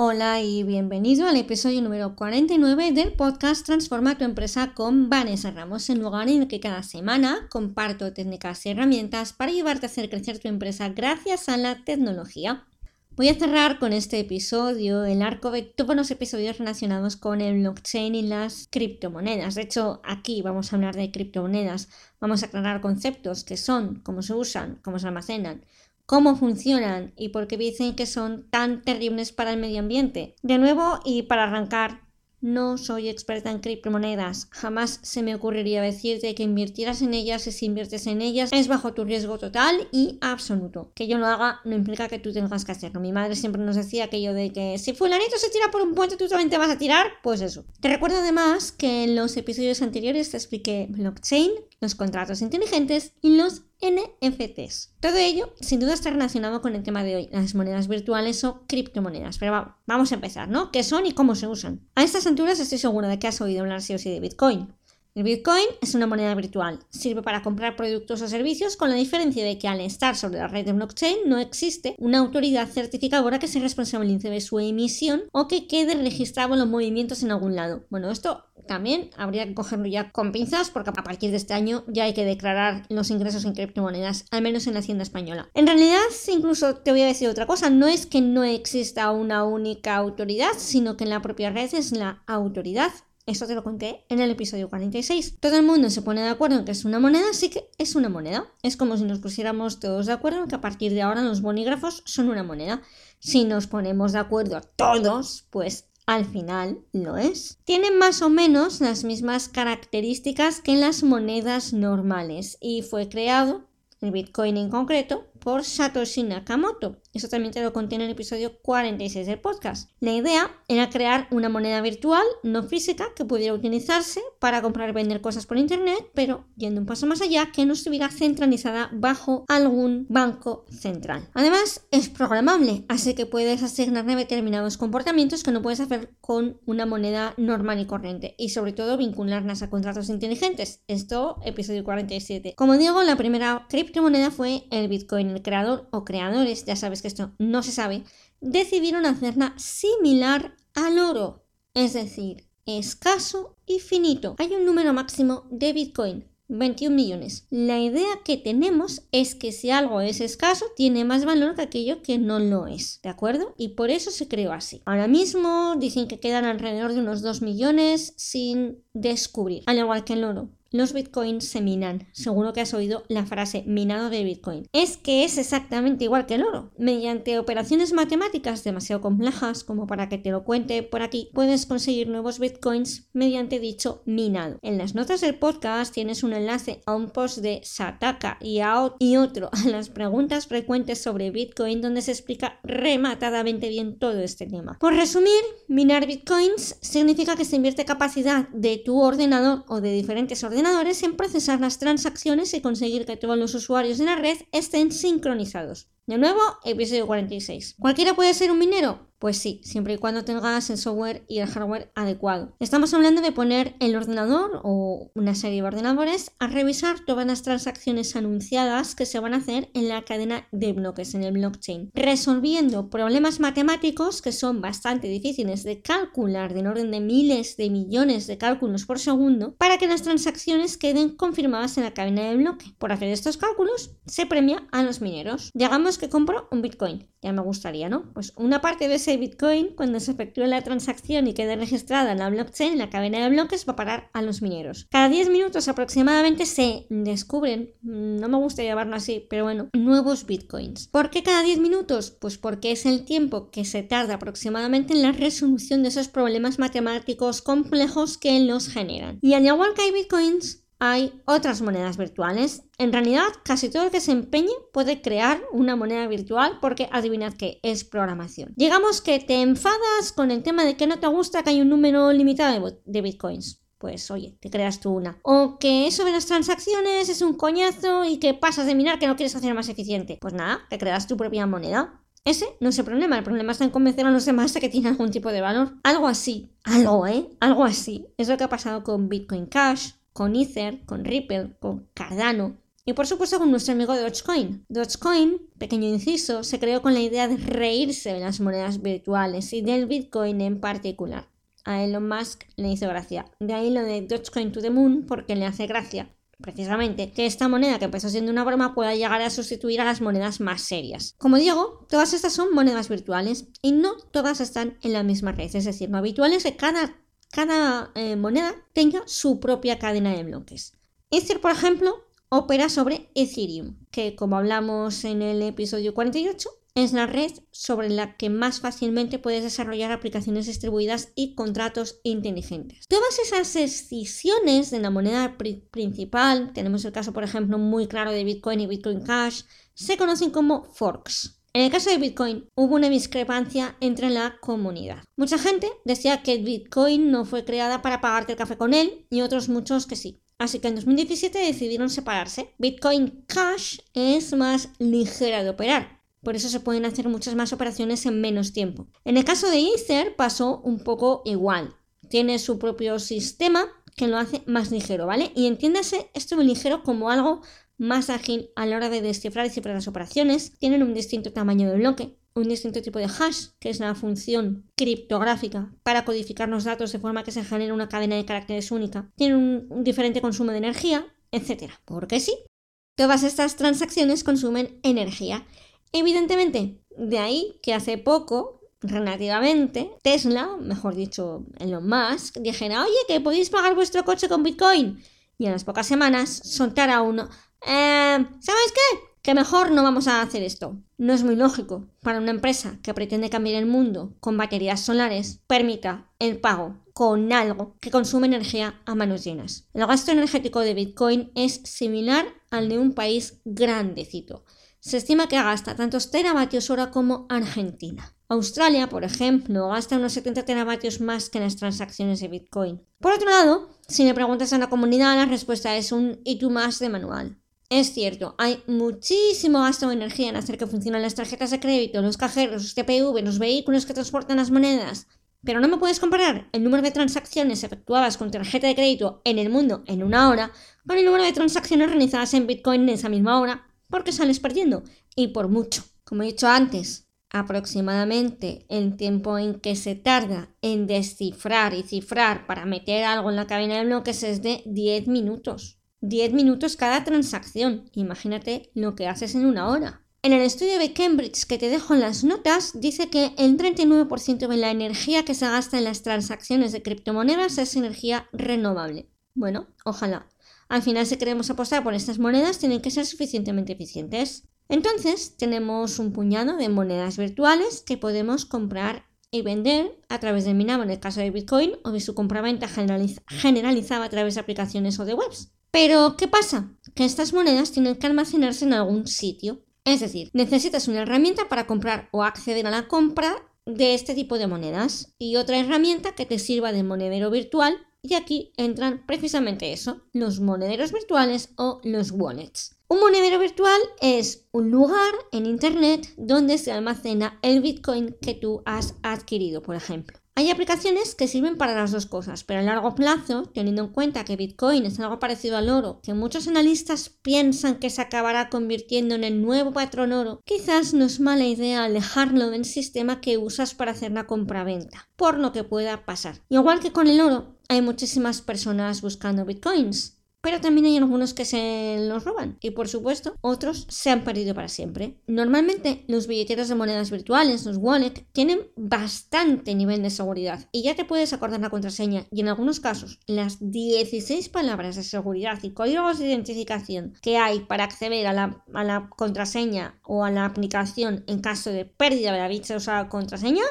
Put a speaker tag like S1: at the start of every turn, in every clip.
S1: Hola y bienvenido al episodio número 49 del podcast Transforma tu empresa con Vanessa Ramos, el lugar en el que cada semana comparto técnicas y herramientas para ayudarte a hacer crecer tu empresa gracias a la tecnología. Voy a cerrar con este episodio el arco de todos los episodios relacionados con el blockchain y las criptomonedas. De hecho, aquí vamos a hablar de criptomonedas, vamos a aclarar conceptos que son, cómo se usan, cómo se almacenan, cómo funcionan y por qué dicen que son tan terribles para el medio ambiente. De nuevo, y para arrancar, no soy experta en criptomonedas. Jamás se me ocurriría decirte que invirtieras en ellas y si inviertes en ellas es bajo tu riesgo total y absoluto. Que yo lo haga no implica que tú tengas que hacerlo. Mi madre siempre nos decía aquello de que si fulanito se tira por un puente tú también te vas a tirar, pues eso. Te recuerdo además que en los episodios anteriores te expliqué blockchain, los contratos inteligentes y los NFTs. Todo ello sin duda está relacionado con el tema de hoy, las monedas virtuales o criptomonedas. Pero vamos a empezar, ¿no? ¿Qué son y cómo se usan? A estas alturas estoy segura de que has oído hablar sí o sí de Bitcoin. El Bitcoin es una moneda virtual. Sirve para comprar productos o servicios con la diferencia de que al estar sobre la red de blockchain no existe una autoridad certificadora que se responsabilice de su emisión o que quede registrado los movimientos en algún lado. Bueno, esto también habría que cogerlo ya con pinzas porque a partir de este año ya hay que declarar los ingresos en criptomonedas, al menos en la hacienda española. En realidad, incluso te voy a decir otra cosa, no es que no exista una única autoridad, sino que en la propia red es la autoridad eso te lo conté en el episodio 46. Todo el mundo se pone de acuerdo en que es una moneda, así que es una moneda. Es como si nos pusiéramos todos de acuerdo en que a partir de ahora los bolígrafos son una moneda. Si nos ponemos de acuerdo todos, pues al final lo es. Tienen más o menos las mismas características que las monedas normales y fue creado, el Bitcoin en concreto, por Satoshi Nakamoto. Eso también te lo contiene en el episodio 46 del podcast. La idea era crear una moneda virtual, no física, que pudiera utilizarse para comprar y vender cosas por internet, pero yendo un paso más allá, que no estuviera centralizada bajo algún banco central. Además, es programable, así que puedes asignarle determinados comportamientos que no puedes hacer con una moneda normal y corriente, y sobre todo vincularlas a contratos inteligentes. Esto, episodio 47. Como digo, la primera criptomoneda fue el Bitcoin el creador o creadores, ya sabes que esto no se sabe, decidieron hacerla similar al oro, es decir, escaso y finito. Hay un número máximo de Bitcoin, 21 millones. La idea que tenemos es que si algo es escaso, tiene más valor que aquello que no lo es, ¿de acuerdo? Y por eso se creó así. Ahora mismo dicen que quedan alrededor de unos 2 millones sin descubrir, al igual que el oro los bitcoins se minan. Seguro que has oído la frase minado de bitcoin. Es que es exactamente igual que el oro. Mediante operaciones matemáticas demasiado complejas como para que te lo cuente por aquí, puedes conseguir nuevos bitcoins mediante dicho minado. En las notas del podcast tienes un enlace a un post de Sataka y, a y otro a las preguntas frecuentes sobre bitcoin donde se explica rematadamente bien todo este tema. Por resumir, minar bitcoins significa que se invierte capacidad de tu ordenador o de diferentes ordenadores en procesar las transacciones y conseguir que todos los usuarios de la red estén sincronizados. De nuevo, episodio 46. ¿Cualquiera puede ser un minero? Pues sí, siempre y cuando tengas el software y el hardware adecuado. Estamos hablando de poner el ordenador o una serie de ordenadores a revisar todas las transacciones anunciadas que se van a hacer en la cadena de bloques en el blockchain, resolviendo problemas matemáticos que son bastante difíciles de calcular, de orden de miles de millones de cálculos por segundo, para que las transacciones queden confirmadas en la cadena de bloque. Por hacer estos cálculos, se premia a los mineros. Digamos que compro un Bitcoin. Ya me gustaría, ¿no? Pues una parte de ese Bitcoin, cuando se efectúe la transacción y quede registrada en la blockchain, en la cadena de bloques, va a parar a los mineros. Cada 10 minutos aproximadamente se descubren, no me gusta llamarlo así, pero bueno, nuevos Bitcoins. ¿Por qué cada 10 minutos? Pues porque es el tiempo que se tarda aproximadamente en la resolución de esos problemas matemáticos complejos que los generan. Y al igual que hay Bitcoins, hay otras monedas virtuales. En realidad, casi todo el que se empeñe puede crear una moneda virtual porque adivinad que es programación. Digamos que te enfadas con el tema de que no te gusta que hay un número limitado de bitcoins. Pues oye, te creas tú una. O que eso de las transacciones es un coñazo y que pasas de minar que no quieres hacer más eficiente. Pues nada, te creas tu propia moneda. Ese no es el problema, el problema está en convencer a los demás de que tiene algún tipo de valor. Algo así, algo, ¿eh? Algo así. Es lo que ha pasado con Bitcoin Cash, con Ether, con Ripple, con Cardano y por supuesto con nuestro amigo Dogecoin. Dogecoin, pequeño inciso, se creó con la idea de reírse de las monedas virtuales y del Bitcoin en particular. A Elon Musk le hizo gracia. De ahí lo de Dogecoin to the Moon porque le hace gracia precisamente, que esta moneda que empezó siendo una broma pueda llegar a sustituir a las monedas más serias. Como digo, todas estas son monedas virtuales y no todas están en la misma red, es decir, lo habitual es que cada cada eh, moneda tenga su propia cadena de bloques. Ether, por ejemplo, opera sobre Ethereum, que como hablamos en el episodio 48, es la red sobre la que más fácilmente puedes desarrollar aplicaciones distribuidas y contratos inteligentes. Todas esas escisiones de la moneda principal, tenemos el caso por ejemplo muy claro de Bitcoin y Bitcoin Cash, se conocen como forks. En el caso de Bitcoin hubo una discrepancia entre la comunidad. Mucha gente decía que Bitcoin no fue creada para pagarte el café con él y otros muchos que sí. Así que en 2017 decidieron separarse. Bitcoin Cash es más ligera de operar, por eso se pueden hacer muchas más operaciones en menos tiempo. En el caso de Ether pasó un poco igual. Tiene su propio sistema que lo hace más ligero, ¿vale? Y entiéndase esto ligero como algo más ágil a la hora de descifrar y cifrar las operaciones, tienen un distinto tamaño de bloque, un distinto tipo de hash, que es la función criptográfica para codificar los datos de forma que se genere una cadena de caracteres única, tienen un, diferente consumo de energía, etc. Porque sí, todas estas transacciones consumen energía. Evidentemente, de ahí que hace poco, relativamente, Tesla, mejor dicho, Elon Musk, dijera, oye, que podéis pagar vuestro coche con Bitcoin. Y en las pocas semanas soltara uno, eh, ¿Sabes qué? Que mejor no vamos a hacer esto. No es muy lógico para una empresa que pretende cambiar el mundo con baterías solares permita el pago con algo que consume energía a manos llenas. El gasto energético de Bitcoin es similar al de un país grandecito. Se estima que gasta tantos teravatios hora como Argentina. Australia, por ejemplo, gasta unos 70 teravatios más que en las transacciones de Bitcoin. Por otro lado, si le preguntas a la comunidad, la respuesta es un y tú más de manual. Es cierto, hay muchísimo gasto de energía en hacer que funcionen las tarjetas de crédito, los cajeros, los TPV, los vehículos que transportan las monedas. Pero no me puedes comparar el número de transacciones efectuadas con tarjeta de crédito en el mundo en una hora con el número de transacciones realizadas en Bitcoin en esa misma hora, porque sales perdiendo. Y por mucho. Como he dicho antes, aproximadamente el tiempo en que se tarda en descifrar y cifrar para meter algo en la cadena de bloques es de 10 minutos. 10 minutos cada transacción. Imagínate lo que haces en una hora. En el estudio de Cambridge que te dejo en las notas, dice que el 39% de la energía que se gasta en las transacciones de criptomonedas es energía renovable. Bueno, ojalá. Al final, si queremos apostar por estas monedas, tienen que ser suficientemente eficientes. Entonces, tenemos un puñado de monedas virtuales que podemos comprar y vender a través de Minamo en el caso de Bitcoin o de su compraventa generalizada a través de aplicaciones o de webs. Pero, ¿qué pasa? Que estas monedas tienen que almacenarse en algún sitio. Es decir, necesitas una herramienta para comprar o acceder a la compra de este tipo de monedas y otra herramienta que te sirva de monedero virtual y aquí entran precisamente eso, los monederos virtuales o los wallets. Un monedero virtual es un lugar en Internet donde se almacena el Bitcoin que tú has adquirido, por ejemplo. Hay aplicaciones que sirven para las dos cosas, pero a largo plazo, teniendo en cuenta que Bitcoin es algo parecido al oro, que muchos analistas piensan que se acabará convirtiendo en el nuevo patrón oro, quizás no es mala idea alejarlo del sistema que usas para hacer la compra-venta, por lo que pueda pasar. Igual que con el oro, hay muchísimas personas buscando Bitcoins. Pero también hay algunos que se los roban. Y por supuesto otros se han perdido para siempre. Normalmente los billeteros de monedas virtuales, los wallet, tienen bastante nivel de seguridad. Y ya te puedes acordar la contraseña. Y en algunos casos las 16 palabras de seguridad y códigos de identificación que hay para acceder a la, a la contraseña o a la aplicación en caso de pérdida de la dicha contraseña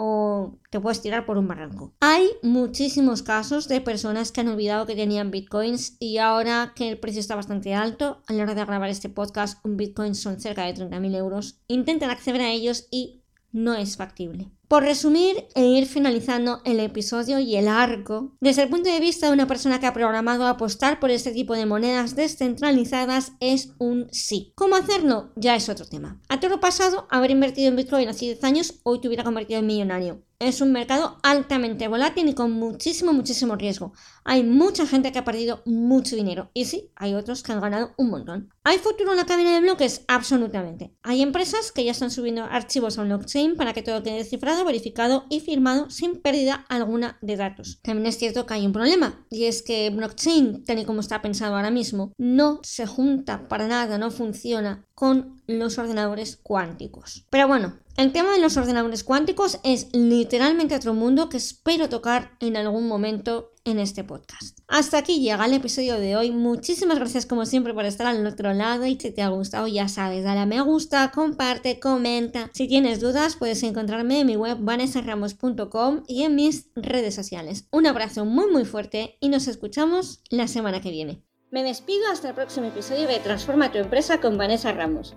S1: o te puedes tirar por un barranco. Hay muchísimos casos de personas que han olvidado que tenían bitcoins y ahora que el precio está bastante alto, a la hora de grabar este podcast, un bitcoin son cerca de 30.000 euros, intentan acceder a ellos y no es factible. Por resumir e ir finalizando el episodio y el arco, desde el punto de vista de una persona que ha programado apostar por este tipo de monedas descentralizadas es un sí. ¿Cómo hacerlo? Ya es otro tema. A todo pasado, haber invertido en Bitcoin hace 10 años hoy te hubiera convertido en millonario. Es un mercado altamente volátil y con muchísimo, muchísimo riesgo. Hay mucha gente que ha perdido mucho dinero. Y sí, hay otros que han ganado un montón. ¿Hay futuro en la cadena de bloques? Absolutamente. Hay empresas que ya están subiendo archivos a blockchain para que todo quede descifrado, verificado y firmado sin pérdida alguna de datos. También es cierto que hay un problema. Y es que blockchain, tal y como está pensado ahora mismo, no se junta para nada, no funciona con los ordenadores cuánticos. Pero bueno, el tema de los ordenadores cuánticos es literalmente otro mundo que espero tocar en algún momento en este podcast. Hasta aquí llega el episodio de hoy. Muchísimas gracias como siempre por estar al otro lado y si te ha gustado ya sabes, dale a me gusta, comparte, comenta. Si tienes dudas puedes encontrarme en mi web vanessaramos.com y en mis redes sociales. Un abrazo muy muy fuerte y nos escuchamos la semana que viene. Me despido hasta el próximo episodio de Transforma tu empresa con Vanessa Ramos.